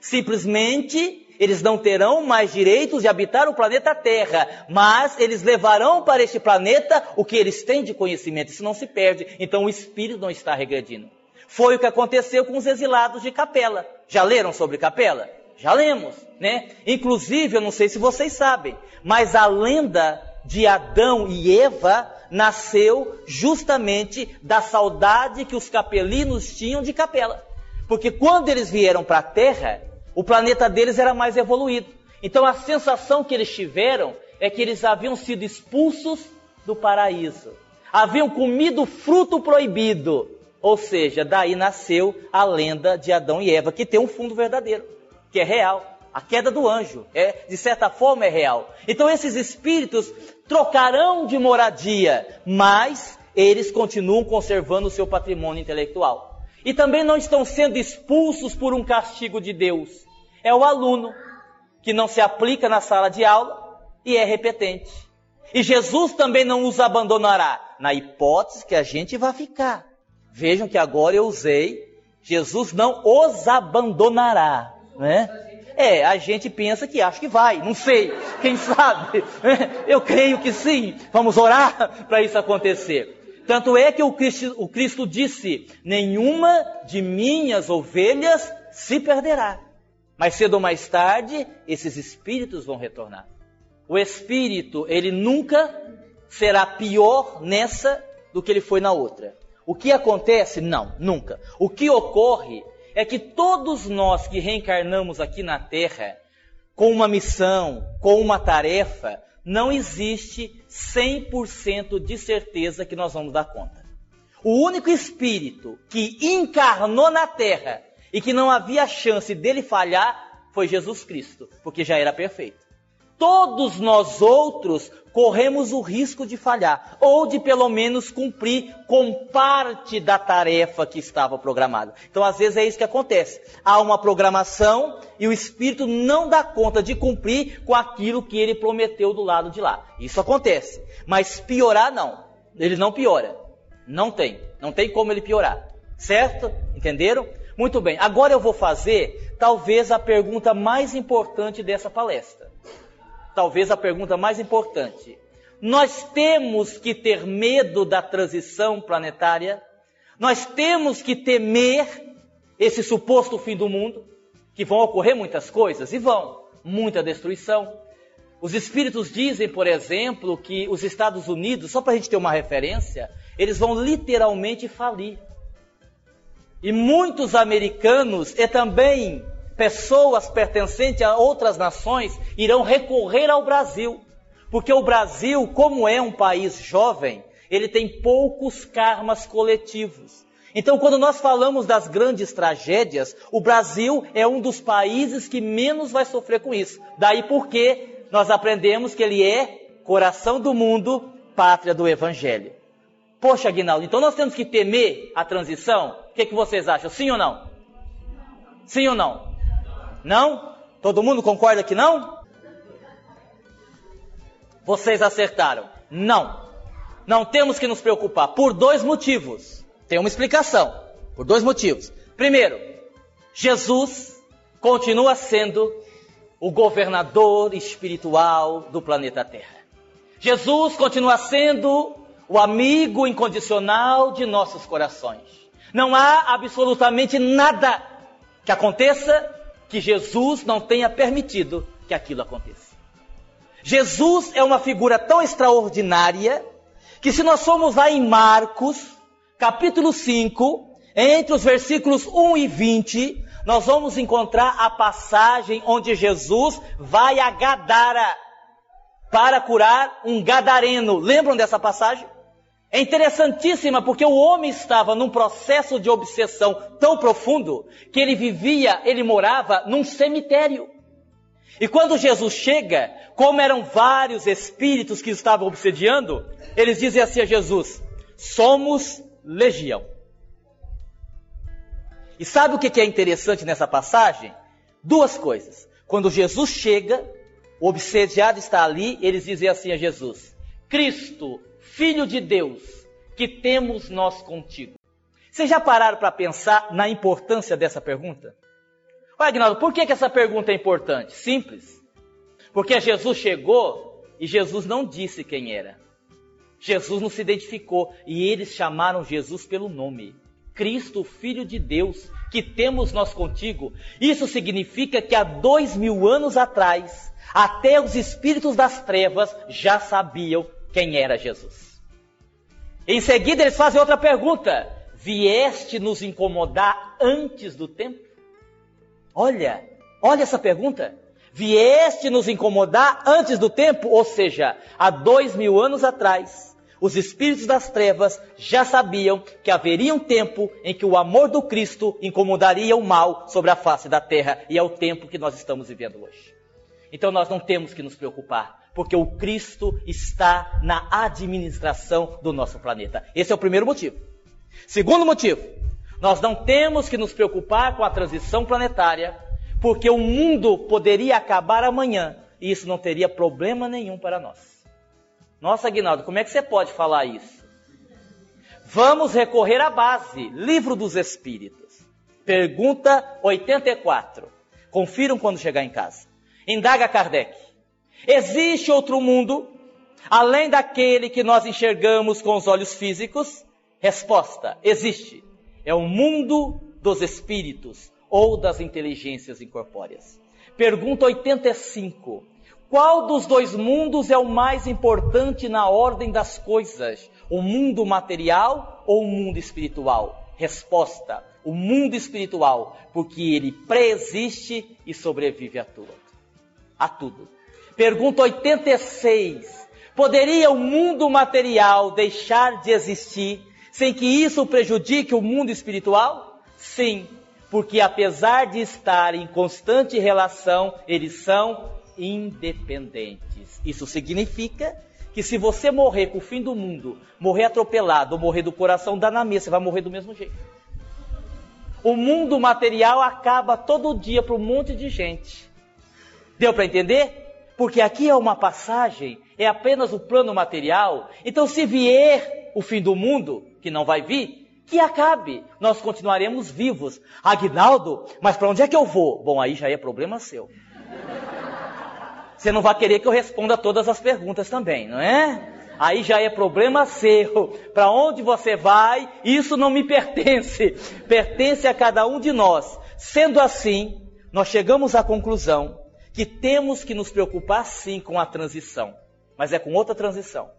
Simplesmente eles não terão mais direitos de habitar o planeta Terra, mas eles levarão para este planeta o que eles têm de conhecimento. Isso não se perde. Então o espírito não está regredindo. Foi o que aconteceu com os exilados de Capela. Já leram sobre Capela? Já lemos, né? Inclusive, eu não sei se vocês sabem, mas a lenda de Adão e Eva nasceu justamente da saudade que os capelinos tinham de Capela. Porque quando eles vieram para a Terra, o planeta deles era mais evoluído. Então a sensação que eles tiveram é que eles haviam sido expulsos do paraíso. Haviam comido fruto proibido. Ou seja, daí nasceu a lenda de Adão e Eva, que tem um fundo verdadeiro, que é real. A queda do anjo, é, de certa forma, é real. Então esses espíritos trocarão de moradia, mas eles continuam conservando o seu patrimônio intelectual. E também não estão sendo expulsos por um castigo de Deus. É o aluno que não se aplica na sala de aula e é repetente. E Jesus também não os abandonará, na hipótese que a gente vai ficar. Vejam que agora eu usei, Jesus não os abandonará, né? É, a gente pensa que acha que vai, não sei, quem sabe? Eu creio que sim, vamos orar para isso acontecer. Tanto é que o Cristo, o Cristo disse: Nenhuma de minhas ovelhas se perderá. Mas cedo ou mais tarde, esses espíritos vão retornar. O espírito, ele nunca será pior nessa do que ele foi na outra. O que acontece? Não, nunca. O que ocorre é que todos nós que reencarnamos aqui na Terra, com uma missão, com uma tarefa, não existe 100% de certeza que nós vamos dar conta. O único espírito que encarnou na terra e que não havia chance dele falhar foi Jesus Cristo, porque já era perfeito. Todos nós outros corremos o risco de falhar, ou de pelo menos cumprir com parte da tarefa que estava programada. Então, às vezes é isso que acontece. Há uma programação e o espírito não dá conta de cumprir com aquilo que ele prometeu do lado de lá. Isso acontece. Mas piorar não. Ele não piora. Não tem. Não tem como ele piorar. Certo? Entenderam? Muito bem. Agora eu vou fazer talvez a pergunta mais importante dessa palestra talvez a pergunta mais importante. Nós temos que ter medo da transição planetária? Nós temos que temer esse suposto fim do mundo? Que vão ocorrer muitas coisas? E vão. Muita destruição. Os espíritos dizem, por exemplo, que os Estados Unidos, só para a gente ter uma referência, eles vão literalmente falir. E muitos americanos e também pessoas pertencentes a outras nações irão recorrer ao Brasil, Porque o Brasil, como é um país jovem, ele tem poucos karmas coletivos. Então, quando nós falamos das grandes tragédias, o Brasil é um dos países que menos vai sofrer com isso. Daí porque nós aprendemos que ele é coração do mundo, pátria do Evangelho. Poxa, Aguinaldo, então nós temos que temer a transição? O que, que vocês acham? Sim ou não? Sim ou não? Não? Todo mundo concorda que não? Vocês acertaram. Não. Não temos que nos preocupar por dois motivos. Tem uma explicação. Por dois motivos. Primeiro, Jesus continua sendo o governador espiritual do planeta Terra. Jesus continua sendo o amigo incondicional de nossos corações. Não há absolutamente nada que aconteça que Jesus não tenha permitido que aquilo aconteça. Jesus é uma figura tão extraordinária que se nós formos lá em Marcos, capítulo 5, entre os versículos 1 e 20, nós vamos encontrar a passagem onde Jesus vai a Gadara para curar um gadareno. Lembram dessa passagem? É interessantíssima porque o homem estava num processo de obsessão tão profundo que ele vivia, ele morava num cemitério. E quando Jesus chega, como eram vários espíritos que estavam obsediando, eles dizem assim a Jesus: somos legião. E sabe o que é interessante nessa passagem? Duas coisas. Quando Jesus chega, o obsediado está ali, eles dizem assim a Jesus: Cristo, Filho de Deus, que temos nós contigo. Vocês já pararam para pensar na importância dessa pergunta? Olha, Agnaldo, por que, que essa pergunta é importante? Simples. Porque Jesus chegou e Jesus não disse quem era. Jesus não se identificou e eles chamaram Jesus pelo nome. Cristo, Filho de Deus, que temos nós contigo. Isso significa que há dois mil anos atrás, até os espíritos das trevas já sabiam quem era Jesus. Em seguida, eles fazem outra pergunta: Vieste nos incomodar antes do tempo? Olha, olha essa pergunta. Vieste nos incomodar antes do tempo? Ou seja, há dois mil anos atrás, os espíritos das trevas já sabiam que haveria um tempo em que o amor do Cristo incomodaria o mal sobre a face da terra, e é o tempo que nós estamos vivendo hoje. Então nós não temos que nos preocupar, porque o Cristo está na administração do nosso planeta. Esse é o primeiro motivo. Segundo motivo, nós não temos que nos preocupar com a transição planetária, porque o mundo poderia acabar amanhã e isso não teria problema nenhum para nós. Nossa, Aguinaldo, como é que você pode falar isso? Vamos recorrer à base, Livro dos Espíritos. Pergunta 84. Confiram quando chegar em casa. Indaga Kardec. Existe outro mundo além daquele que nós enxergamos com os olhos físicos? Resposta: existe. É o mundo dos espíritos ou das inteligências incorpóreas. Pergunta 85. Qual dos dois mundos é o mais importante na ordem das coisas? O mundo material ou o mundo espiritual? Resposta: o mundo espiritual, porque ele preexiste e sobrevive a tudo. A tudo. Pergunta 86. Poderia o mundo material deixar de existir sem que isso prejudique o mundo espiritual? Sim, porque apesar de estar em constante relação, eles são independentes. Isso significa que se você morrer com o fim do mundo, morrer atropelado ou morrer do coração da na mesa, você vai morrer do mesmo jeito. O mundo material acaba todo dia para um monte de gente. Deu para entender? Porque aqui é uma passagem, é apenas o plano material. Então, se vier o fim do mundo, que não vai vir, que acabe, nós continuaremos vivos. Aguinaldo, mas para onde é que eu vou? Bom, aí já é problema seu. Você não vai querer que eu responda todas as perguntas também, não é? Aí já é problema seu. Para onde você vai, isso não me pertence. Pertence a cada um de nós. Sendo assim, nós chegamos à conclusão que temos que nos preocupar sim com a transição. Mas é com outra transição.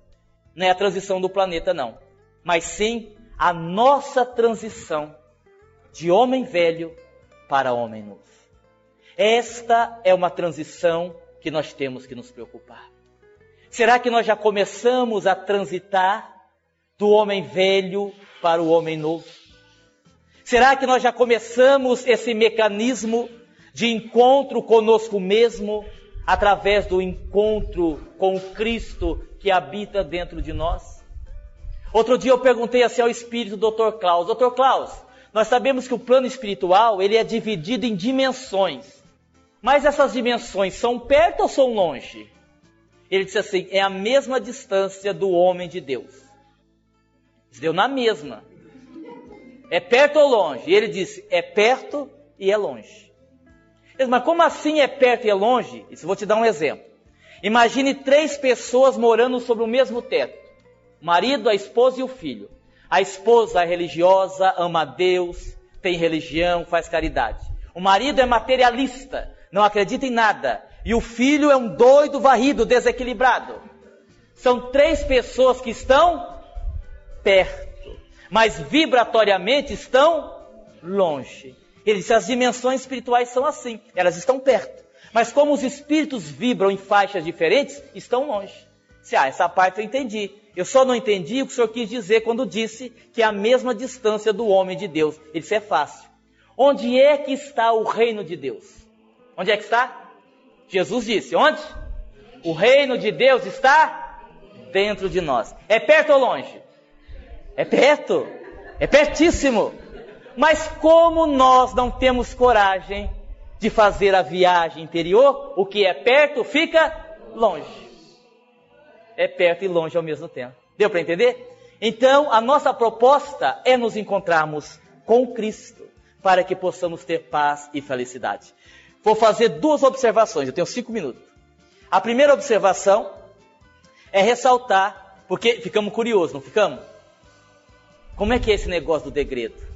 Não é a transição do planeta, não. Mas sim a nossa transição de homem velho para homem novo. Esta é uma transição que nós temos que nos preocupar. Será que nós já começamos a transitar do homem velho para o homem novo? Será que nós já começamos esse mecanismo de encontro conosco mesmo através do encontro com Cristo que habita dentro de nós? Outro dia eu perguntei assim ao espírito do Dr. Klaus, Dr. Klaus, nós sabemos que o plano espiritual, ele é dividido em dimensões. Mas essas dimensões são perto ou são longe? Ele disse assim: é a mesma distância do homem de Deus. Deu na mesma. É perto ou longe? Ele disse: é perto e é longe. Mas como assim é perto e é longe? Isso vou te dar um exemplo. Imagine três pessoas morando sobre o mesmo teto: o marido, a esposa e o filho. A esposa é religiosa, ama a Deus, tem religião, faz caridade. O marido é materialista, não acredita em nada. E o filho é um doido varrido, desequilibrado. São três pessoas que estão perto, mas vibratoriamente estão longe. Ele disse: as dimensões espirituais são assim, elas estão perto. Mas como os espíritos vibram em faixas diferentes, estão longe. Se ah, essa parte eu entendi. Eu só não entendi o que o senhor quis dizer quando disse que é a mesma distância do homem de Deus. Ele disse: é fácil. Onde é que está o reino de Deus? Onde é que está? Jesus disse: onde? O reino de Deus está dentro de nós. É perto ou longe? É perto. É pertíssimo. Mas como nós não temos coragem de fazer a viagem interior, o que é perto fica longe. É perto e longe ao mesmo tempo. Deu para entender? Então, a nossa proposta é nos encontrarmos com Cristo, para que possamos ter paz e felicidade. Vou fazer duas observações, eu tenho cinco minutos. A primeira observação é ressaltar, porque ficamos curiosos, não ficamos? Como é que é esse negócio do degredo?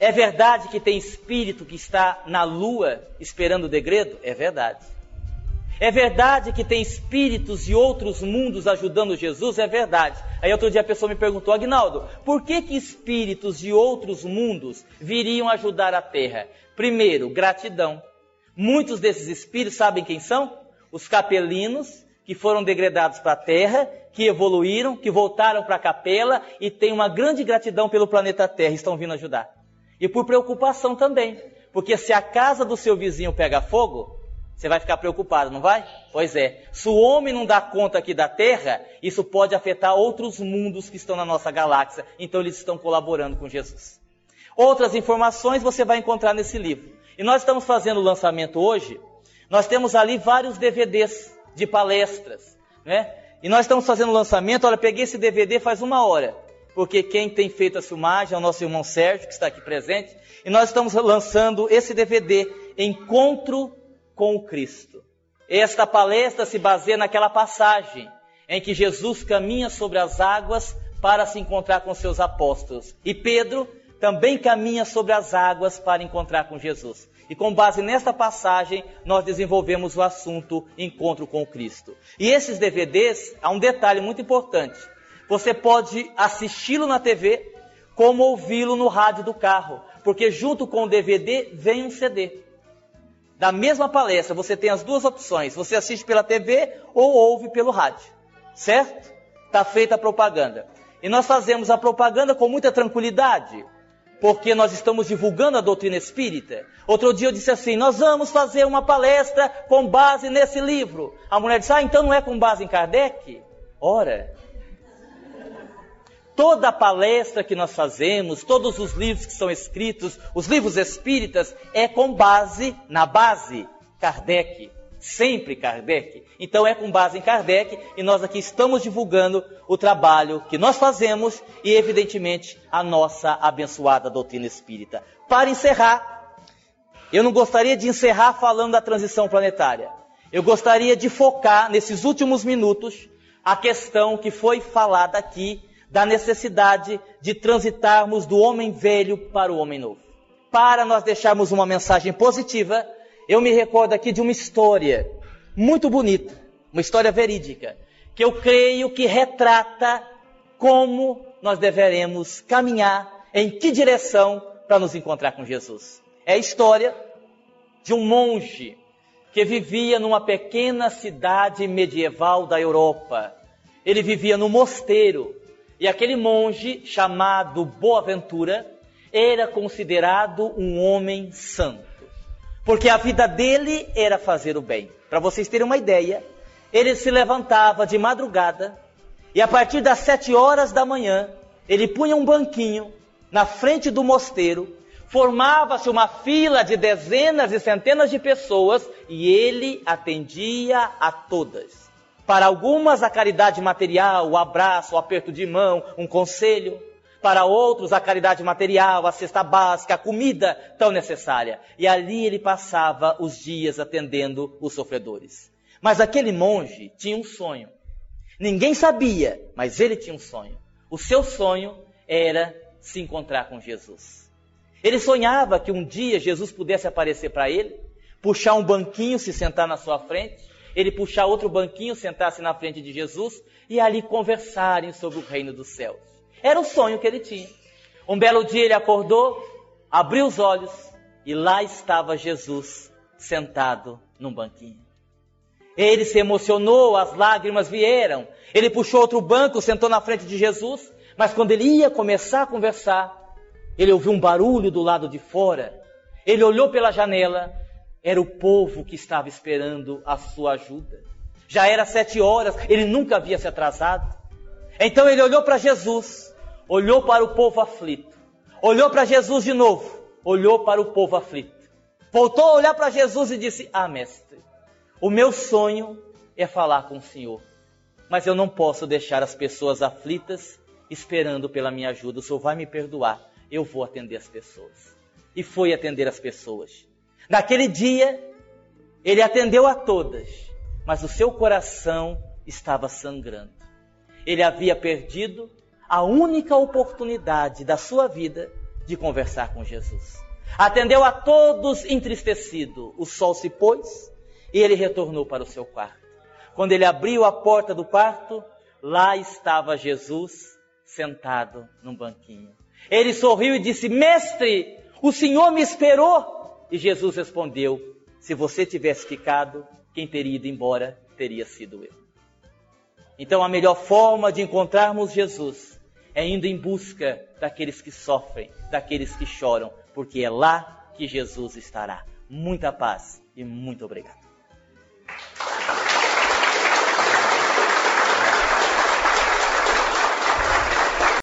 É verdade que tem espírito que está na lua esperando o degredo? É verdade. É verdade que tem espíritos de outros mundos ajudando Jesus? É verdade. Aí outro dia a pessoa me perguntou, Agnaldo, por que que espíritos de outros mundos viriam ajudar a Terra? Primeiro, gratidão. Muitos desses espíritos sabem quem são? Os capelinos que foram degradados para a Terra, que evoluíram, que voltaram para a capela e têm uma grande gratidão pelo planeta Terra, estão vindo ajudar. E por preocupação também, porque se a casa do seu vizinho pega fogo, você vai ficar preocupado, não vai? Pois é. Se o homem não dá conta aqui da Terra, isso pode afetar outros mundos que estão na nossa galáxia. Então eles estão colaborando com Jesus. Outras informações você vai encontrar nesse livro. E nós estamos fazendo o lançamento hoje. Nós temos ali vários DVDs de palestras, né? E nós estamos fazendo o lançamento. Olha, peguei esse DVD faz uma hora, porque quem tem feito a filmagem é o nosso irmão Sérgio, que está aqui presente. E nós estamos lançando esse DVD, Encontro com o Cristo. Esta palestra se baseia naquela passagem em que Jesus caminha sobre as águas para se encontrar com seus apóstolos. E Pedro também caminha sobre as águas para encontrar com Jesus. E com base nesta passagem, nós desenvolvemos o assunto Encontro com Cristo. E esses DVDs, há um detalhe muito importante. Você pode assisti-lo na TV, como ouvi-lo no rádio do carro, porque junto com o DVD vem um CD. Da mesma palestra, você tem as duas opções. Você assiste pela TV ou ouve pelo rádio. Certo? Está feita a propaganda. E nós fazemos a propaganda com muita tranquilidade porque nós estamos divulgando a doutrina espírita. Outro dia eu disse assim: nós vamos fazer uma palestra com base nesse livro. A mulher disse: ah, então não é com base em Kardec? Ora. Toda palestra que nós fazemos, todos os livros que são escritos, os livros espíritas, é com base na base Kardec sempre Kardec. Então é com base em Kardec e nós aqui estamos divulgando o trabalho que nós fazemos e, evidentemente, a nossa abençoada doutrina espírita. Para encerrar, eu não gostaria de encerrar falando da transição planetária. Eu gostaria de focar nesses últimos minutos a questão que foi falada aqui da necessidade de transitarmos do homem velho para o homem novo. Para nós deixarmos uma mensagem positiva eu me recordo aqui de uma história muito bonita, uma história verídica, que eu creio que retrata como nós deveremos caminhar, em que direção para nos encontrar com Jesus. É a história de um monge que vivia numa pequena cidade medieval da Europa. Ele vivia no mosteiro e aquele monge chamado Boaventura era considerado um homem santo, porque a vida dele era fazer o bem. Para vocês terem uma ideia, ele se levantava de madrugada e a partir das sete horas da manhã ele punha um banquinho na frente do mosteiro, formava-se uma fila de dezenas e centenas de pessoas e ele atendia a todas. Para algumas, a caridade material, o abraço, o aperto de mão, um conselho. Para outros, a caridade material, a cesta básica, a comida tão necessária. E ali ele passava os dias atendendo os sofredores. Mas aquele monge tinha um sonho. Ninguém sabia, mas ele tinha um sonho. O seu sonho era se encontrar com Jesus. Ele sonhava que um dia Jesus pudesse aparecer para ele, puxar um banquinho, se sentar na sua frente, ele puxar outro banquinho, sentar-se na frente de Jesus e ali conversarem sobre o reino dos céus. Era o sonho que ele tinha. Um belo dia ele acordou, abriu os olhos e lá estava Jesus sentado num banquinho. Ele se emocionou, as lágrimas vieram. Ele puxou outro banco, sentou na frente de Jesus, mas quando ele ia começar a conversar, ele ouviu um barulho do lado de fora. Ele olhou pela janela, era o povo que estava esperando a sua ajuda. Já era sete horas, ele nunca havia se atrasado. Então ele olhou para Jesus, olhou para o povo aflito, olhou para Jesus de novo, olhou para o povo aflito. Voltou a olhar para Jesus e disse: Ah, mestre, o meu sonho é falar com o Senhor, mas eu não posso deixar as pessoas aflitas esperando pela minha ajuda. O Senhor vai me perdoar, eu vou atender as pessoas. E foi atender as pessoas. Naquele dia, ele atendeu a todas, mas o seu coração estava sangrando ele havia perdido a única oportunidade da sua vida de conversar com Jesus. Atendeu a todos entristecido. O sol se pôs e ele retornou para o seu quarto. Quando ele abriu a porta do quarto, lá estava Jesus sentado num banquinho. Ele sorriu e disse: Mestre, o Senhor me esperou. E Jesus respondeu: Se você tivesse ficado, quem teria ido embora teria sido eu. Então, a melhor forma de encontrarmos Jesus é indo em busca daqueles que sofrem, daqueles que choram, porque é lá que Jesus estará. Muita paz e muito obrigado.